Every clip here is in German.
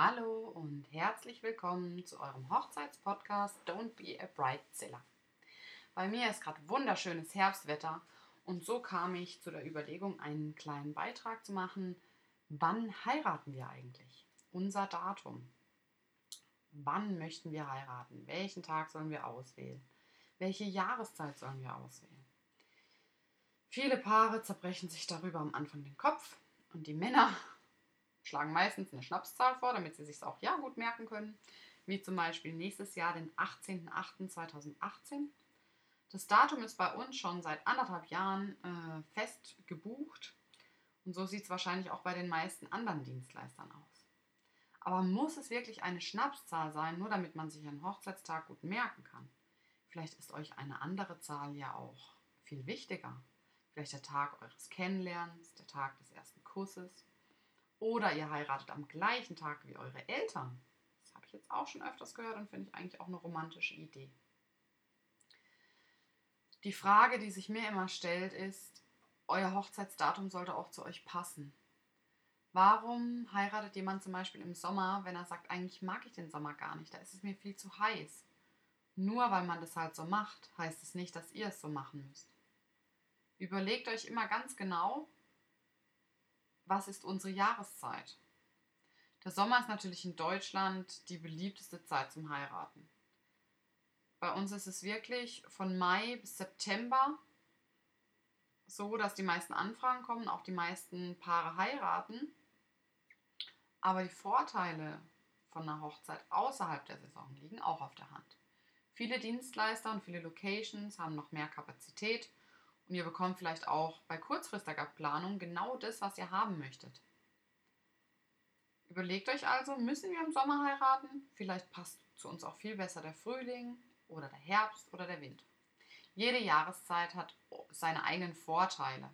Hallo und herzlich willkommen zu eurem Hochzeitspodcast Don't Be a Bridezilla. Bei mir ist gerade wunderschönes Herbstwetter und so kam ich zu der Überlegung, einen kleinen Beitrag zu machen. Wann heiraten wir eigentlich? Unser Datum. Wann möchten wir heiraten? Welchen Tag sollen wir auswählen? Welche Jahreszeit sollen wir auswählen? Viele Paare zerbrechen sich darüber am Anfang den Kopf und die Männer schlagen meistens eine Schnapszahl vor, damit sie sich auch ja gut merken können, wie zum Beispiel nächstes Jahr den 18.08.2018. Das Datum ist bei uns schon seit anderthalb Jahren äh, fest gebucht und so sieht es wahrscheinlich auch bei den meisten anderen Dienstleistern aus. Aber muss es wirklich eine Schnapszahl sein, nur damit man sich einen Hochzeitstag gut merken kann? Vielleicht ist euch eine andere Zahl ja auch viel wichtiger. Vielleicht der Tag eures Kennenlernens, der Tag des ersten Kusses oder ihr heiratet am gleichen Tag wie eure Eltern. Das habe ich jetzt auch schon öfters gehört und finde ich eigentlich auch eine romantische Idee. Die Frage, die sich mir immer stellt, ist, euer Hochzeitsdatum sollte auch zu euch passen. Warum heiratet jemand zum Beispiel im Sommer, wenn er sagt, eigentlich mag ich den Sommer gar nicht, da ist es mir viel zu heiß? Nur weil man das halt so macht, heißt es nicht, dass ihr es so machen müsst. Überlegt euch immer ganz genau, was ist unsere Jahreszeit? Der Sommer ist natürlich in Deutschland die beliebteste Zeit zum Heiraten. Bei uns ist es wirklich von Mai bis September so, dass die meisten Anfragen kommen, auch die meisten Paare heiraten. Aber die Vorteile von einer Hochzeit außerhalb der Saison liegen auch auf der Hand. Viele Dienstleister und viele Locations haben noch mehr Kapazität und ihr bekommt vielleicht auch bei kurzfristiger Planung genau das, was ihr haben möchtet. Überlegt euch also, müssen wir im Sommer heiraten? Vielleicht passt zu uns auch viel besser der Frühling oder der Herbst oder der Winter. Jede Jahreszeit hat seine eigenen Vorteile.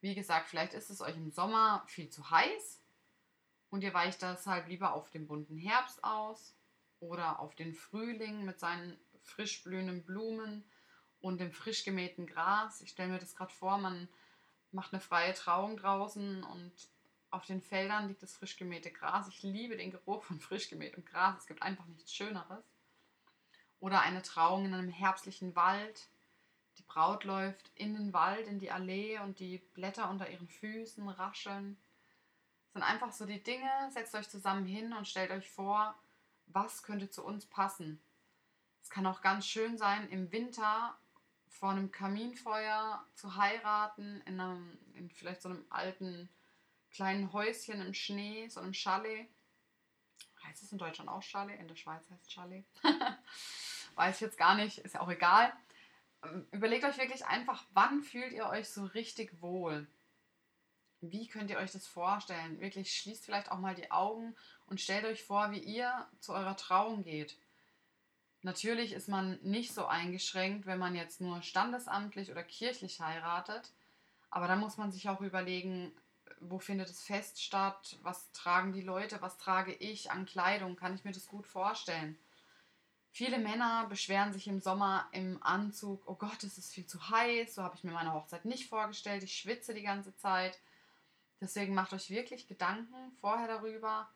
Wie gesagt, vielleicht ist es euch im Sommer viel zu heiß und ihr weicht deshalb lieber auf den bunten Herbst aus oder auf den Frühling mit seinen frisch blühenden Blumen und dem frisch gemähten Gras. Ich stelle mir das gerade vor, man macht eine freie Trauung draußen und auf den Feldern liegt das frisch gemähte Gras. Ich liebe den Geruch von frisch gemähtem Gras. Es gibt einfach nichts Schöneres. Oder eine Trauung in einem herbstlichen Wald. Die Braut läuft in den Wald, in die Allee und die Blätter unter ihren Füßen rascheln. Das sind einfach so die Dinge. Setzt euch zusammen hin und stellt euch vor, was könnte zu uns passen. Es kann auch ganz schön sein, im Winter vor einem Kaminfeuer zu heiraten, in, einem, in vielleicht so einem alten kleinen Häuschen im Schnee, so einem Chalet. Heißt es in Deutschland auch Chalet? In der Schweiz heißt es Chalet. Weiß ich jetzt gar nicht, ist ja auch egal. Ähm, überlegt euch wirklich einfach, wann fühlt ihr euch so richtig wohl? Wie könnt ihr euch das vorstellen? Wirklich schließt vielleicht auch mal die Augen und stellt euch vor, wie ihr zu eurer Trauung geht. Natürlich ist man nicht so eingeschränkt, wenn man jetzt nur standesamtlich oder kirchlich heiratet. Aber da muss man sich auch überlegen, wo findet es fest statt, was tragen die Leute, was trage ich an Kleidung, kann ich mir das gut vorstellen. Viele Männer beschweren sich im Sommer im Anzug, oh Gott, es ist viel zu heiß, so habe ich mir meine Hochzeit nicht vorgestellt, ich schwitze die ganze Zeit. Deswegen macht euch wirklich Gedanken vorher darüber,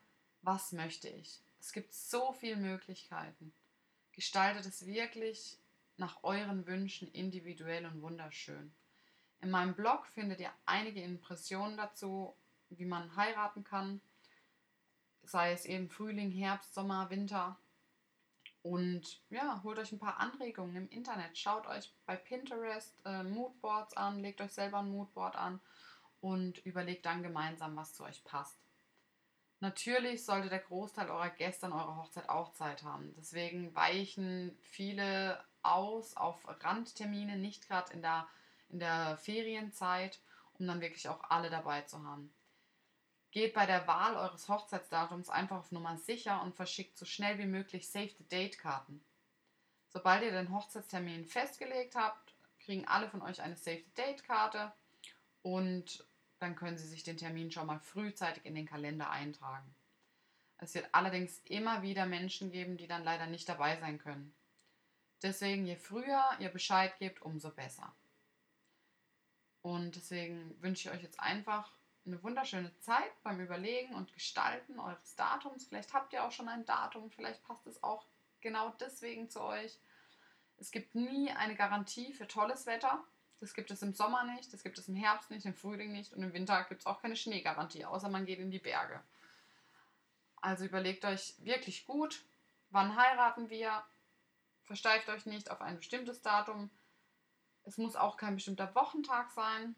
was möchte ich. Es gibt so viele Möglichkeiten. Gestaltet es wirklich nach euren Wünschen individuell und wunderschön. In meinem Blog findet ihr einige Impressionen dazu, wie man heiraten kann, sei es eben Frühling, Herbst, Sommer, Winter. Und ja, holt euch ein paar Anregungen im Internet. Schaut euch bei Pinterest äh, Moodboards an, legt euch selber ein Moodboard an und überlegt dann gemeinsam, was zu euch passt. Natürlich sollte der Großteil eurer Gäste an eurer Hochzeit auch Zeit haben. Deswegen weichen viele aus auf Randtermine, nicht gerade in der, in der Ferienzeit, um dann wirklich auch alle dabei zu haben. Geht bei der Wahl eures Hochzeitsdatums einfach auf Nummer sicher und verschickt so schnell wie möglich Save-the-Date-Karten. Sobald ihr den Hochzeitstermin festgelegt habt, kriegen alle von euch eine Save-the-Date-Karte und dann können Sie sich den Termin schon mal frühzeitig in den Kalender eintragen. Es wird allerdings immer wieder Menschen geben, die dann leider nicht dabei sein können. Deswegen, je früher ihr Bescheid gebt, umso besser. Und deswegen wünsche ich euch jetzt einfach eine wunderschöne Zeit beim Überlegen und Gestalten eures Datums. Vielleicht habt ihr auch schon ein Datum, vielleicht passt es auch genau deswegen zu euch. Es gibt nie eine Garantie für tolles Wetter. Das gibt es im Sommer nicht, das gibt es im Herbst nicht, im Frühling nicht und im Winter gibt es auch keine Schneegarantie, außer man geht in die Berge. Also überlegt euch wirklich gut, wann heiraten wir. Versteift euch nicht auf ein bestimmtes Datum. Es muss auch kein bestimmter Wochentag sein.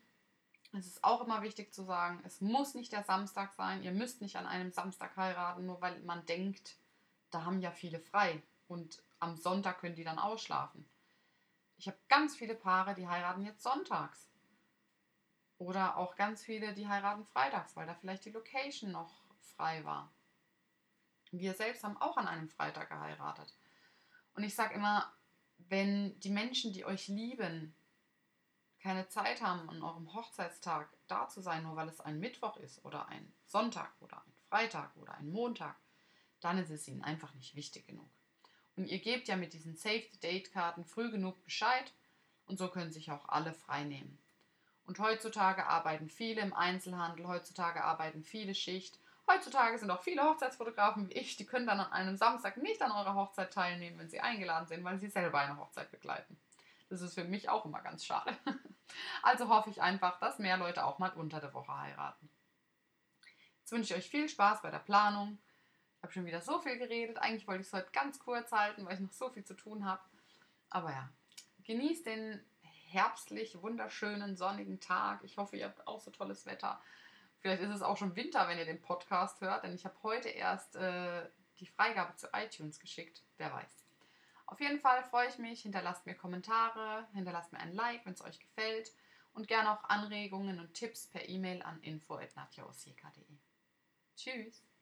Es ist auch immer wichtig zu sagen, es muss nicht der Samstag sein. Ihr müsst nicht an einem Samstag heiraten, nur weil man denkt, da haben ja viele frei und am Sonntag können die dann ausschlafen. Ich habe ganz viele Paare, die heiraten jetzt sonntags. Oder auch ganz viele, die heiraten freitags, weil da vielleicht die Location noch frei war. Wir selbst haben auch an einem Freitag geheiratet. Und ich sage immer, wenn die Menschen, die euch lieben, keine Zeit haben, an eurem Hochzeitstag da zu sein, nur weil es ein Mittwoch ist oder ein Sonntag oder ein Freitag oder ein Montag, dann ist es ihnen einfach nicht wichtig genug. Und ihr gebt ja mit diesen Save-the-Date-Karten früh genug Bescheid und so können sich auch alle frei nehmen. Und heutzutage arbeiten viele im Einzelhandel, heutzutage arbeiten viele Schicht Heutzutage sind auch viele Hochzeitsfotografen wie ich, die können dann an einem Samstag nicht an eurer Hochzeit teilnehmen, wenn sie eingeladen sind, weil sie selber eine Hochzeit begleiten. Das ist für mich auch immer ganz schade. Also hoffe ich einfach, dass mehr Leute auch mal unter der Woche heiraten. Jetzt wünsche ich euch viel Spaß bei der Planung. Habe schon wieder so viel geredet. Eigentlich wollte ich es heute ganz kurz halten, weil ich noch so viel zu tun habe. Aber ja, genießt den herbstlich wunderschönen sonnigen Tag. Ich hoffe, ihr habt auch so tolles Wetter. Vielleicht ist es auch schon Winter, wenn ihr den Podcast hört, denn ich habe heute erst äh, die Freigabe zu iTunes geschickt. Wer weiß. Auf jeden Fall freue ich mich. Hinterlasst mir Kommentare, hinterlasst mir ein Like, wenn es euch gefällt und gerne auch Anregungen und Tipps per E-Mail an info.nadjaosieka.de. Tschüss!